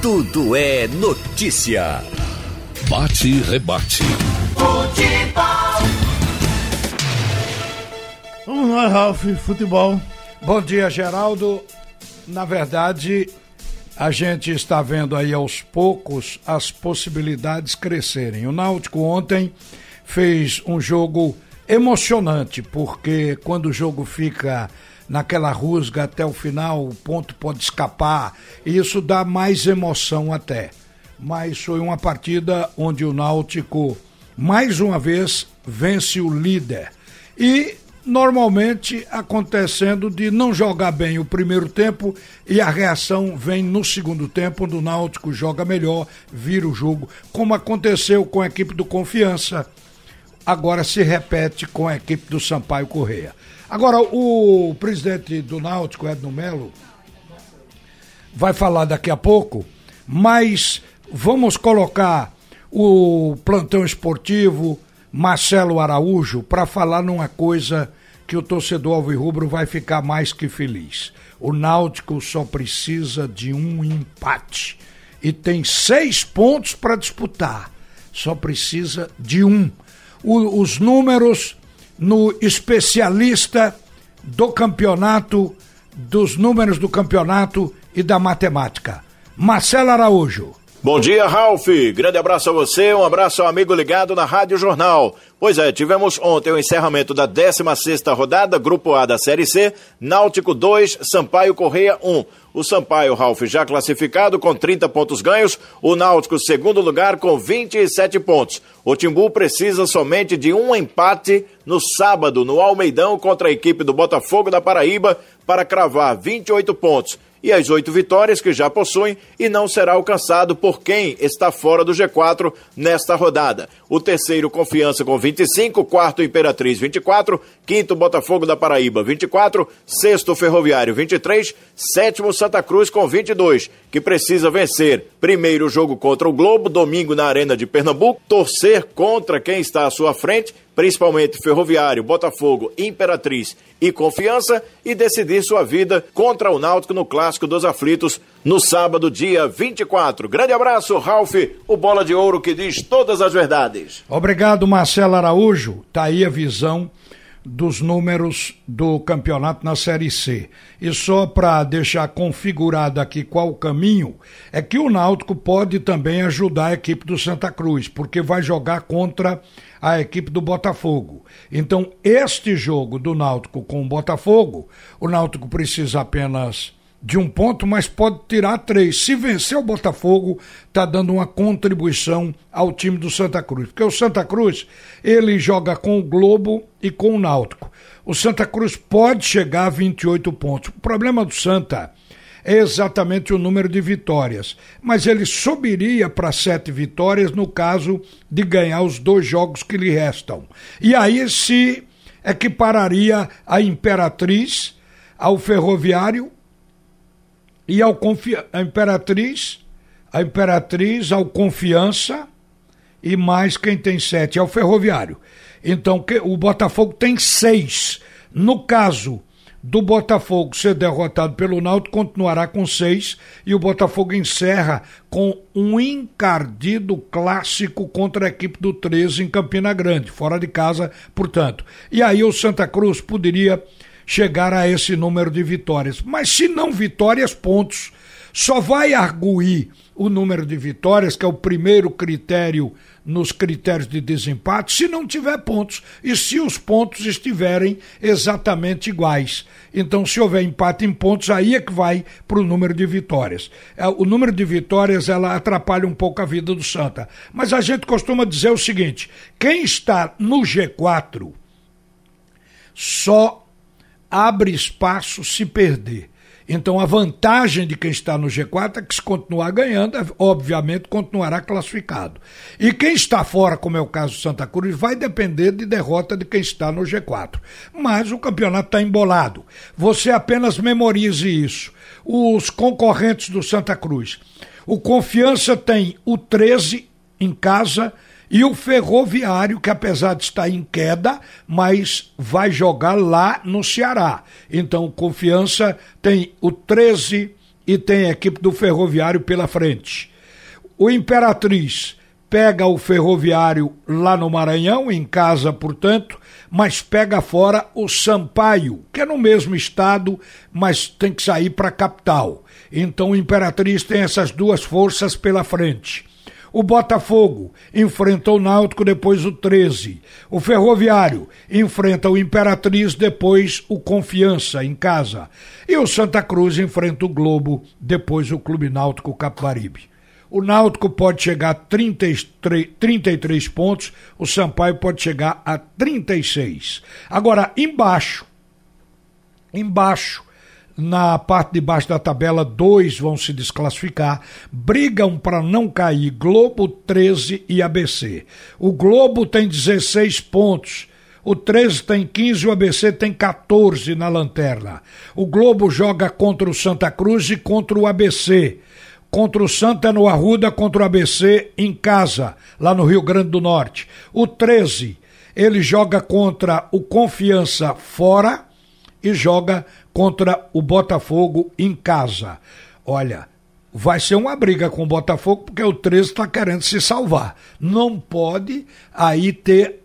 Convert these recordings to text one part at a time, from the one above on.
Tudo é notícia. Bate e rebate. Futebol. Vamos lá, Ralf, futebol. Bom dia, Geraldo. Na verdade, a gente está vendo aí aos poucos as possibilidades crescerem. O Náutico ontem fez um jogo emocionante, porque quando o jogo fica naquela rusga até o final, o ponto pode escapar, e isso dá mais emoção até. Mas foi uma partida onde o Náutico, mais uma vez, vence o líder. E normalmente acontecendo de não jogar bem o primeiro tempo e a reação vem no segundo tempo, onde o Náutico joga melhor, vira o jogo, como aconteceu com a equipe do Confiança. Agora se repete com a equipe do Sampaio Correia. Agora, o presidente do Náutico, Edno Melo, vai falar daqui a pouco, mas vamos colocar o plantão esportivo Marcelo Araújo para falar numa coisa que o torcedor alvirrubro vai ficar mais que feliz. O Náutico só precisa de um empate e tem seis pontos para disputar. Só precisa de um. O, os números no especialista do campeonato, dos números do campeonato e da matemática. Marcelo Araújo. Bom dia, Ralf. Grande abraço a você, um abraço ao amigo ligado na Rádio Jornal. Pois é, tivemos ontem o encerramento da 16 rodada, Grupo A da Série C, Náutico 2, Sampaio Correia 1. O Sampaio Ralf já classificado com 30 pontos ganhos, o Náutico segundo lugar com 27 pontos. O Timbu precisa somente de um empate no sábado no Almeidão contra a equipe do Botafogo da Paraíba para cravar 28 pontos e as oito vitórias que já possuem e não será alcançado por quem está fora do G4 nesta rodada. O terceiro, Confiança, com 25, quarto, Imperatriz, 24, quinto, Botafogo da Paraíba, 24, sexto, Ferroviário, 23, sétimo, Santa Cruz, com 22, que precisa vencer primeiro jogo contra o Globo, domingo na Arena de Pernambuco, torcer contra quem está à sua frente, principalmente Ferroviário, Botafogo, Imperatriz e Confiança, e decidir sua vida contra o Náutico no Clássico dos Aflitos no sábado, dia 24. Grande abraço, Ralf, o bola de ouro que diz todas as verdades. Obrigado, Marcelo Araújo. Tá aí a visão dos números do campeonato na Série C. E só para deixar configurado aqui qual o caminho, é que o Náutico pode também ajudar a equipe do Santa Cruz, porque vai jogar contra a equipe do Botafogo. Então, este jogo do Náutico com o Botafogo, o Náutico precisa apenas de um ponto, mas pode tirar três. Se vencer o Botafogo, está dando uma contribuição ao time do Santa Cruz. Porque o Santa Cruz, ele joga com o Globo e com o Náutico. O Santa Cruz pode chegar a 28 pontos. O problema do Santa é exatamente o número de vitórias, mas ele subiria para sete vitórias no caso de ganhar os dois jogos que lhe restam. E aí se equipararia a Imperatriz ao Ferroviário e ao confi a Imperatriz, a Imperatriz ao Confiança e mais quem tem sete é o Ferroviário. Então que, o Botafogo tem seis. No caso do Botafogo ser derrotado pelo Náutico, continuará com seis e o Botafogo encerra com um encardido clássico contra a equipe do 13 em Campina Grande, fora de casa, portanto. E aí o Santa Cruz poderia chegar a esse número de vitórias. Mas se não vitórias, pontos. Só vai arguir o número de vitórias, que é o primeiro critério nos critérios de desempate, se não tiver pontos e se os pontos estiverem exatamente iguais. Então, se houver empate em pontos, aí é que vai para o número de vitórias. É, o número de vitórias ela atrapalha um pouco a vida do Santa. Mas a gente costuma dizer o seguinte: quem está no G4 só abre espaço se perder. Então a vantagem de quem está no G4 é que se continuar ganhando, obviamente continuará classificado. E quem está fora, como é o caso do Santa Cruz, vai depender de derrota de quem está no G4. Mas o campeonato está embolado. Você apenas memorize isso. Os concorrentes do Santa Cruz. O Confiança tem o 13 em casa, e o Ferroviário, que apesar de estar em queda, mas vai jogar lá no Ceará. Então, Confiança tem o 13 e tem a equipe do Ferroviário pela frente. O Imperatriz pega o Ferroviário lá no Maranhão, em casa, portanto, mas pega fora o Sampaio, que é no mesmo estado, mas tem que sair para a capital. Então o Imperatriz tem essas duas forças pela frente. O Botafogo enfrenta o Náutico, depois o 13. O Ferroviário enfrenta o Imperatriz, depois o Confiança em casa. E o Santa Cruz enfrenta o Globo, depois o Clube Náutico Capibaribe. O Náutico pode chegar a 33, 33 pontos, o Sampaio pode chegar a 36. Agora, embaixo, embaixo, na parte de baixo da tabela, dois vão se desclassificar, brigam para não cair Globo 13 e ABC. O Globo tem 16 pontos. O 13 tem 15 e o ABC tem 14 na lanterna. O Globo joga contra o Santa Cruz e contra o ABC contra o Santa no Arruda, contra o ABC em casa, lá no Rio Grande do Norte. O 13, ele joga contra o Confiança fora e joga contra o Botafogo em casa. Olha, vai ser uma briga com o Botafogo porque o 13 está querendo se salvar. Não pode aí ter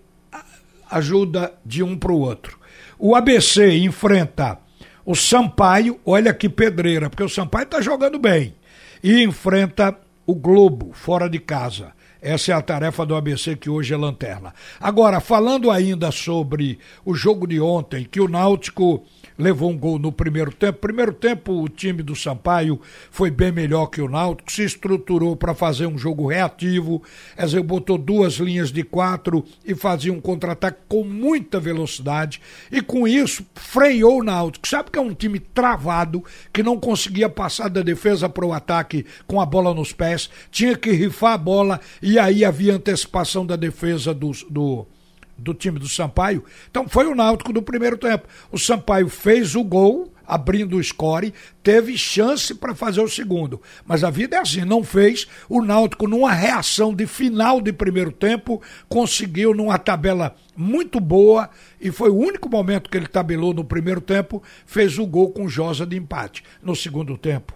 ajuda de um para o outro. O ABC enfrenta o Sampaio, olha que pedreira, porque o Sampaio está jogando bem e enfrenta o Globo fora de casa. Essa é a tarefa do ABC que hoje é lanterna. Agora, falando ainda sobre o jogo de ontem, que o Náutico levou um gol no primeiro tempo. Primeiro tempo, o time do Sampaio foi bem melhor que o Náutico, se estruturou para fazer um jogo reativo, dizer, botou duas linhas de quatro e fazia um contra-ataque com muita velocidade e com isso freou o Náutico. Sabe que é um time travado, que não conseguia passar da defesa para o ataque com a bola nos pés, tinha que rifar a bola e aí havia antecipação da defesa do, do do time do Sampaio. Então foi o Náutico do primeiro tempo. O Sampaio fez o gol, abrindo o score, teve chance para fazer o segundo. Mas a vida é assim, não fez. O Náutico, numa reação de final de primeiro tempo, conseguiu numa tabela muito boa e foi o único momento que ele tabelou no primeiro tempo, fez o gol com Josa de empate. No segundo tempo,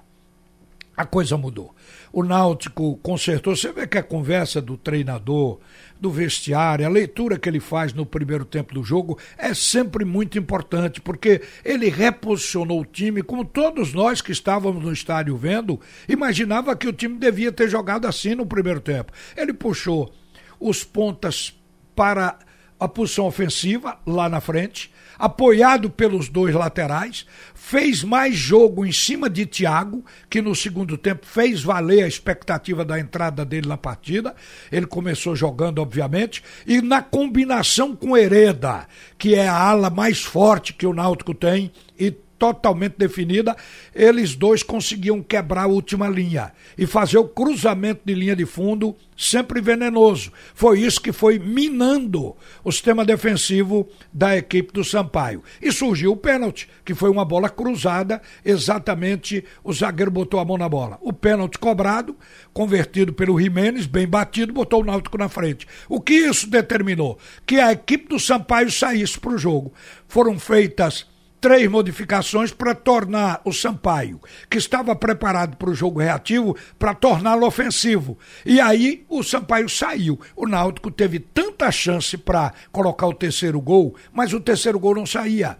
a coisa mudou. O Náutico consertou. Você vê que a conversa do treinador, do vestiário, a leitura que ele faz no primeiro tempo do jogo é sempre muito importante, porque ele reposicionou o time, como todos nós que estávamos no estádio vendo, imaginava que o time devia ter jogado assim no primeiro tempo. Ele puxou os pontas para a posição ofensiva lá na frente, apoiado pelos dois laterais, fez mais jogo em cima de Thiago, que no segundo tempo fez valer a expectativa da entrada dele na partida. Ele começou jogando, obviamente, e na combinação com Hereda, que é a ala mais forte que o Náutico tem e totalmente definida, eles dois conseguiam quebrar a última linha e fazer o cruzamento de linha de fundo sempre venenoso. Foi isso que foi minando o sistema defensivo da equipe do Sampaio. E surgiu o pênalti, que foi uma bola cruzada, exatamente o zagueiro botou a mão na bola. O pênalti cobrado, convertido pelo Jimenez, bem batido, botou o Náutico na frente. O que isso determinou? Que a equipe do Sampaio saísse para o jogo. Foram feitas três modificações para tornar o Sampaio, que estava preparado para o jogo reativo, para torná-lo ofensivo. E aí o Sampaio saiu. O Náutico teve tanta chance para colocar o terceiro gol, mas o terceiro gol não saía.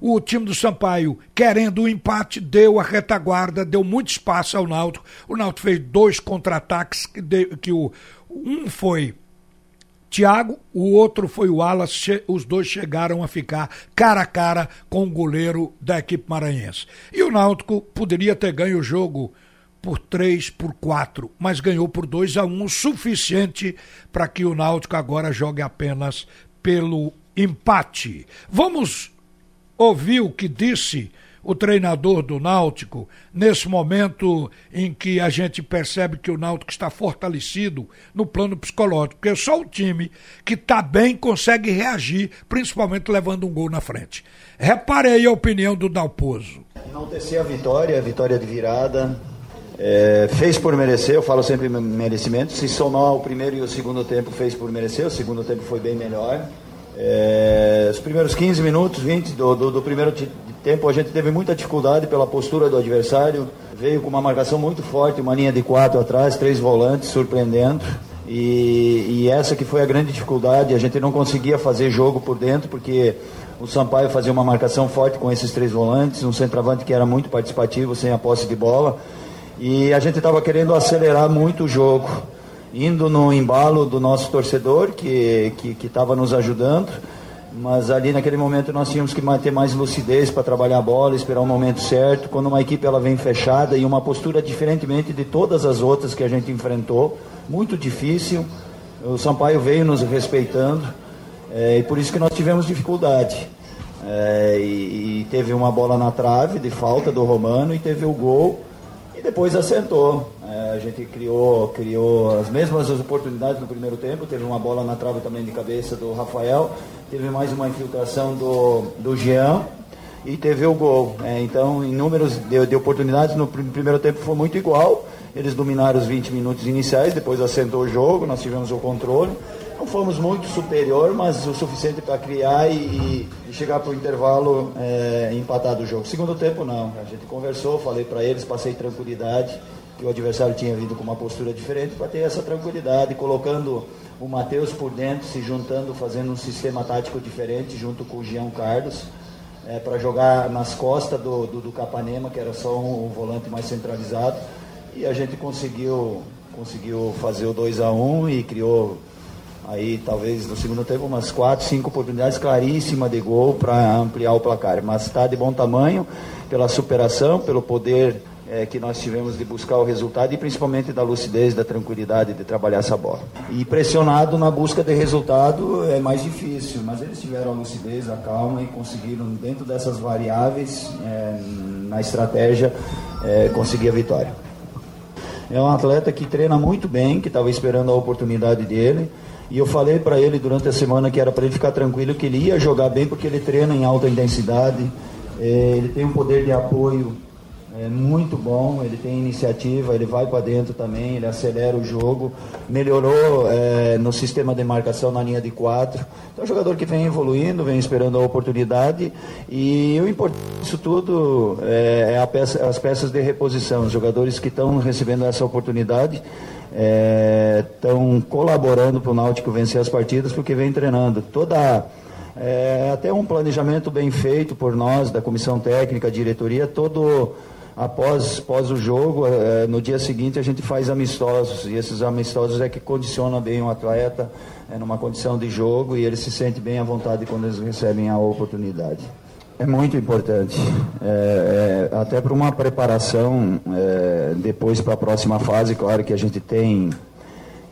O time do Sampaio, querendo o empate, deu a retaguarda, deu muito espaço ao Náutico. O Náutico fez dois contra-ataques que, que o um foi Thiago, o outro foi o Alas, os dois chegaram a ficar cara a cara com o goleiro da equipe maranhense. E o Náutico poderia ter ganho o jogo por 3, por 4, mas ganhou por 2 a 1, o suficiente para que o Náutico agora jogue apenas pelo empate. Vamos ouvir o que disse o treinador do Náutico, nesse momento em que a gente percebe que o Náutico está fortalecido no plano psicológico, porque só o time que está bem consegue reagir, principalmente levando um gol na frente. Reparei a opinião do Dalpozo. Enaltecer a vitória, a vitória de virada, é, fez por merecer, eu falo sempre merecimento. Se somar o primeiro e o segundo tempo, fez por merecer. O segundo tempo foi bem melhor. É, os primeiros 15 minutos, 20 do, do, do primeiro tempo a gente teve muita dificuldade pela postura do adversário, veio com uma marcação muito forte, uma linha de quatro atrás, três volantes, surpreendendo. E, e, essa que foi a grande dificuldade, a gente não conseguia fazer jogo por dentro, porque o Sampaio fazia uma marcação forte com esses três volantes, um centroavante que era muito participativo, sem a posse de bola. E a gente estava querendo acelerar muito o jogo, indo no embalo do nosso torcedor, que estava que, nos ajudando. Mas ali naquele momento nós tínhamos que manter mais lucidez para trabalhar a bola, esperar o momento certo. Quando uma equipe ela vem fechada e uma postura diferentemente de todas as outras que a gente enfrentou, muito difícil. O Sampaio veio nos respeitando é, e por isso que nós tivemos dificuldade. É, e, e, teve uma bola na trave de falta do Romano e teve o gol e depois assentou. É, a gente criou, criou as mesmas oportunidades no primeiro tempo. Teve uma bola na trave também de cabeça do Rafael. Teve mais uma infiltração do, do Jean e teve o gol. É, então, em números de, de, oportunidades, no primeiro tempo foi muito igual. Eles dominaram os 20 minutos iniciais, depois assentou o jogo, nós tivemos o controle. Não fomos muito superior, mas o suficiente para criar e, e chegar para o intervalo é, empatado o jogo. Segundo tempo, não. A gente conversou, falei para eles, passei tranquilidade, que o adversário tinha vindo com uma postura diferente, para ter essa tranquilidade, colocando o Matheus por dentro, se juntando, fazendo um sistema tático diferente, junto com o Jean Carlos é, para jogar nas costas do, do, do, Capanema, que era só um, um, volante mais centralizado. E a gente conseguiu, conseguiu fazer o 2 a 1 um e criou aí talvez no segundo tempo umas quatro, cinco oportunidades claríssimas de gol para ampliar o placar. Mas está de bom tamanho pela superação, pelo poder é, que nós tivemos de buscar o resultado e principalmente da lucidez, da tranquilidade de trabalhar essa bola. E pressionado na busca de resultado é mais difícil, mas eles tiveram a lucidez, a calma e conseguiram, dentro dessas variáveis, é, na estratégia, é, conseguir a vitória. É um atleta que treina muito bem, que estava esperando a oportunidade dele. E eu falei para ele durante a semana que era para ele ficar tranquilo, que ele ia jogar bem porque ele treina em alta intensidade, é, ele tem um poder de apoio é muito bom, ele tem iniciativa, ele vai para dentro também, ele acelera o jogo, melhorou é, no sistema de marcação na linha de quatro. Então, é um jogador que vem evoluindo, vem esperando a oportunidade e o importante disso tudo é, é peça, as peças de reposição, os jogadores que estão recebendo essa oportunidade estão é, colaborando para o Náutico vencer as partidas porque vem treinando. Toda é, até um planejamento bem feito por nós, da comissão técnica, diretoria, todo após, após o jogo, é, no dia seguinte a gente faz amistosos, e esses amistosos é que condicionam bem o atleta é, numa condição de jogo e ele se sente bem à vontade quando eles recebem a oportunidade. É muito importante, é, é, até para uma preparação é, depois para a próxima fase, claro que a gente tem,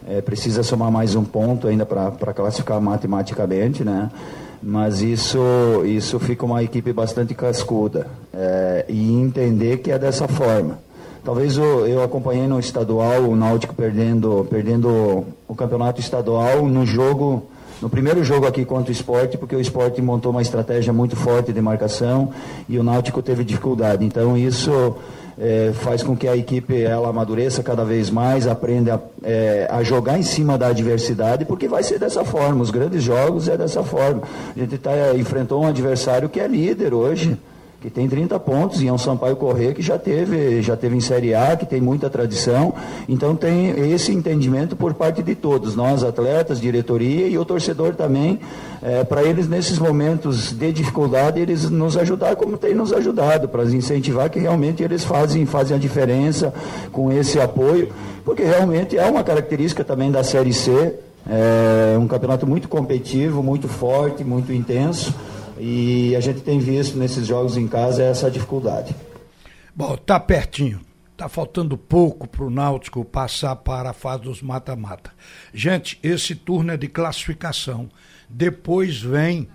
é, precisa somar mais um ponto ainda para classificar matematicamente, né? Mas isso, isso fica uma equipe bastante cascuda é, e entender que é dessa forma. Talvez eu, eu acompanhei no estadual o Náutico perdendo, perdendo o campeonato estadual no jogo, no primeiro jogo aqui contra o esporte, porque o esporte montou uma estratégia muito forte de marcação e o Náutico teve dificuldade. Então isso é, faz com que a equipe ela amadureça cada vez mais, aprenda é, a jogar em cima da adversidade, porque vai ser dessa forma. Os grandes jogos é dessa forma. A gente tá, enfrentou um adversário que é líder hoje que tem 30 pontos, e é um Sampaio Corrêa que já teve, já teve em Série A, que tem muita tradição. Então tem esse entendimento por parte de todos, nós atletas, diretoria e o torcedor também, é, para eles nesses momentos de dificuldade, eles nos ajudar como tem nos ajudado, para incentivar que realmente eles fazem, fazem a diferença com esse apoio, porque realmente é uma característica também da Série C, é um campeonato muito competitivo, muito forte, muito intenso. E a gente tem visto nesses jogos em casa essa dificuldade. Bom, tá pertinho. Tá faltando pouco para o Náutico passar para a fase dos mata-mata. Gente, esse turno é de classificação. Depois vem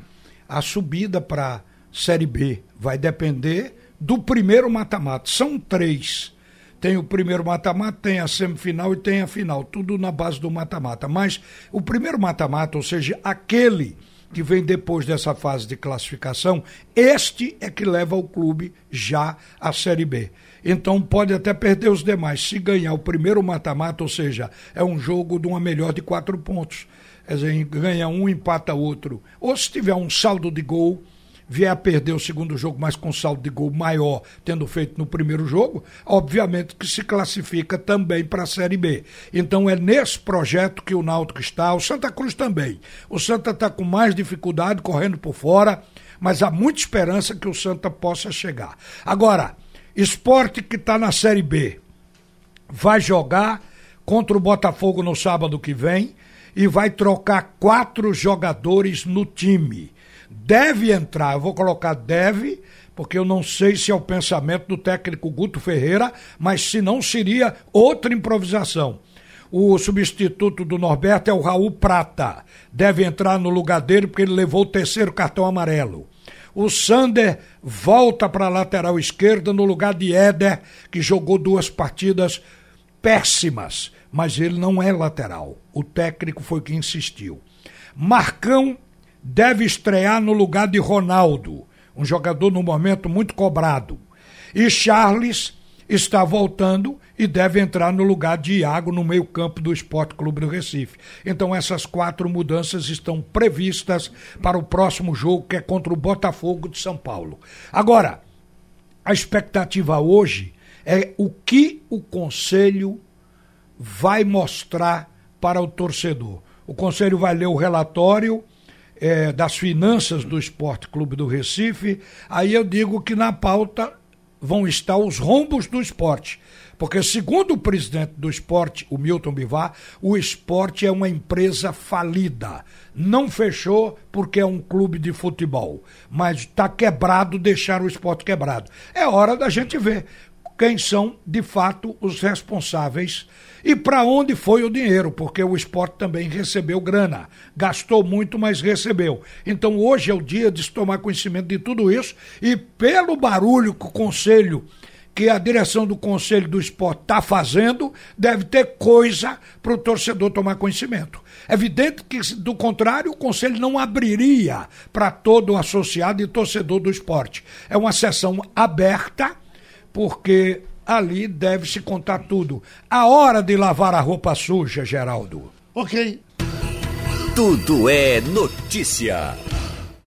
a subida para Série B. Vai depender do primeiro mata-mata. São três. Tem o primeiro mata-mata, tem a semifinal e tem a final. Tudo na base do mata-mata. Mas o primeiro mata-mata, ou seja, aquele que vem depois dessa fase de classificação, este é que leva o clube já à Série B. Então pode até perder os demais. Se ganhar o primeiro mata-mata, ou seja, é um jogo de uma melhor de quatro pontos. Quer dizer, ganha um, empata outro. Ou se tiver um saldo de gol, vier a perder o segundo jogo, mas com saldo de gol maior, tendo feito no primeiro jogo, obviamente que se classifica também para a Série B. Então é nesse projeto que o Náutico está, o Santa Cruz também. O Santa está com mais dificuldade, correndo por fora, mas há muita esperança que o Santa possa chegar. Agora, esporte que está na Série B vai jogar contra o Botafogo no sábado que vem e vai trocar quatro jogadores no time. Deve entrar, eu vou colocar deve, porque eu não sei se é o pensamento do técnico Guto Ferreira, mas se não seria outra improvisação. O substituto do Norberto é o Raul Prata. Deve entrar no lugar dele porque ele levou o terceiro cartão amarelo. O Sander volta para a lateral esquerda no lugar de Éder, que jogou duas partidas péssimas mas ele não é lateral. O técnico foi quem insistiu. Marcão deve estrear no lugar de Ronaldo, um jogador no momento muito cobrado. E Charles está voltando e deve entrar no lugar de Iago no meio-campo do Esporte Clube do Recife. Então essas quatro mudanças estão previstas para o próximo jogo que é contra o Botafogo de São Paulo. Agora, a expectativa hoje é o que o conselho vai mostrar para o torcedor. O Conselho vai ler o relatório é, das finanças do Esporte Clube do Recife. Aí eu digo que na pauta vão estar os rombos do esporte. Porque, segundo o presidente do esporte, o Milton Bivar, o esporte é uma empresa falida. Não fechou porque é um clube de futebol. Mas está quebrado, deixar o esporte quebrado. É hora da gente ver quem são, de fato, os responsáveis e para onde foi o dinheiro, porque o esporte também recebeu grana. Gastou muito, mas recebeu. Então hoje é o dia de se tomar conhecimento de tudo isso e pelo barulho que o conselho que a direção do Conselho do Esporte está fazendo, deve ter coisa para o torcedor tomar conhecimento. É evidente que, do contrário, o Conselho não abriria para todo associado e torcedor do esporte. É uma sessão aberta porque ali deve se contar tudo. A hora de lavar a roupa suja, Geraldo. Ok. Tudo é notícia.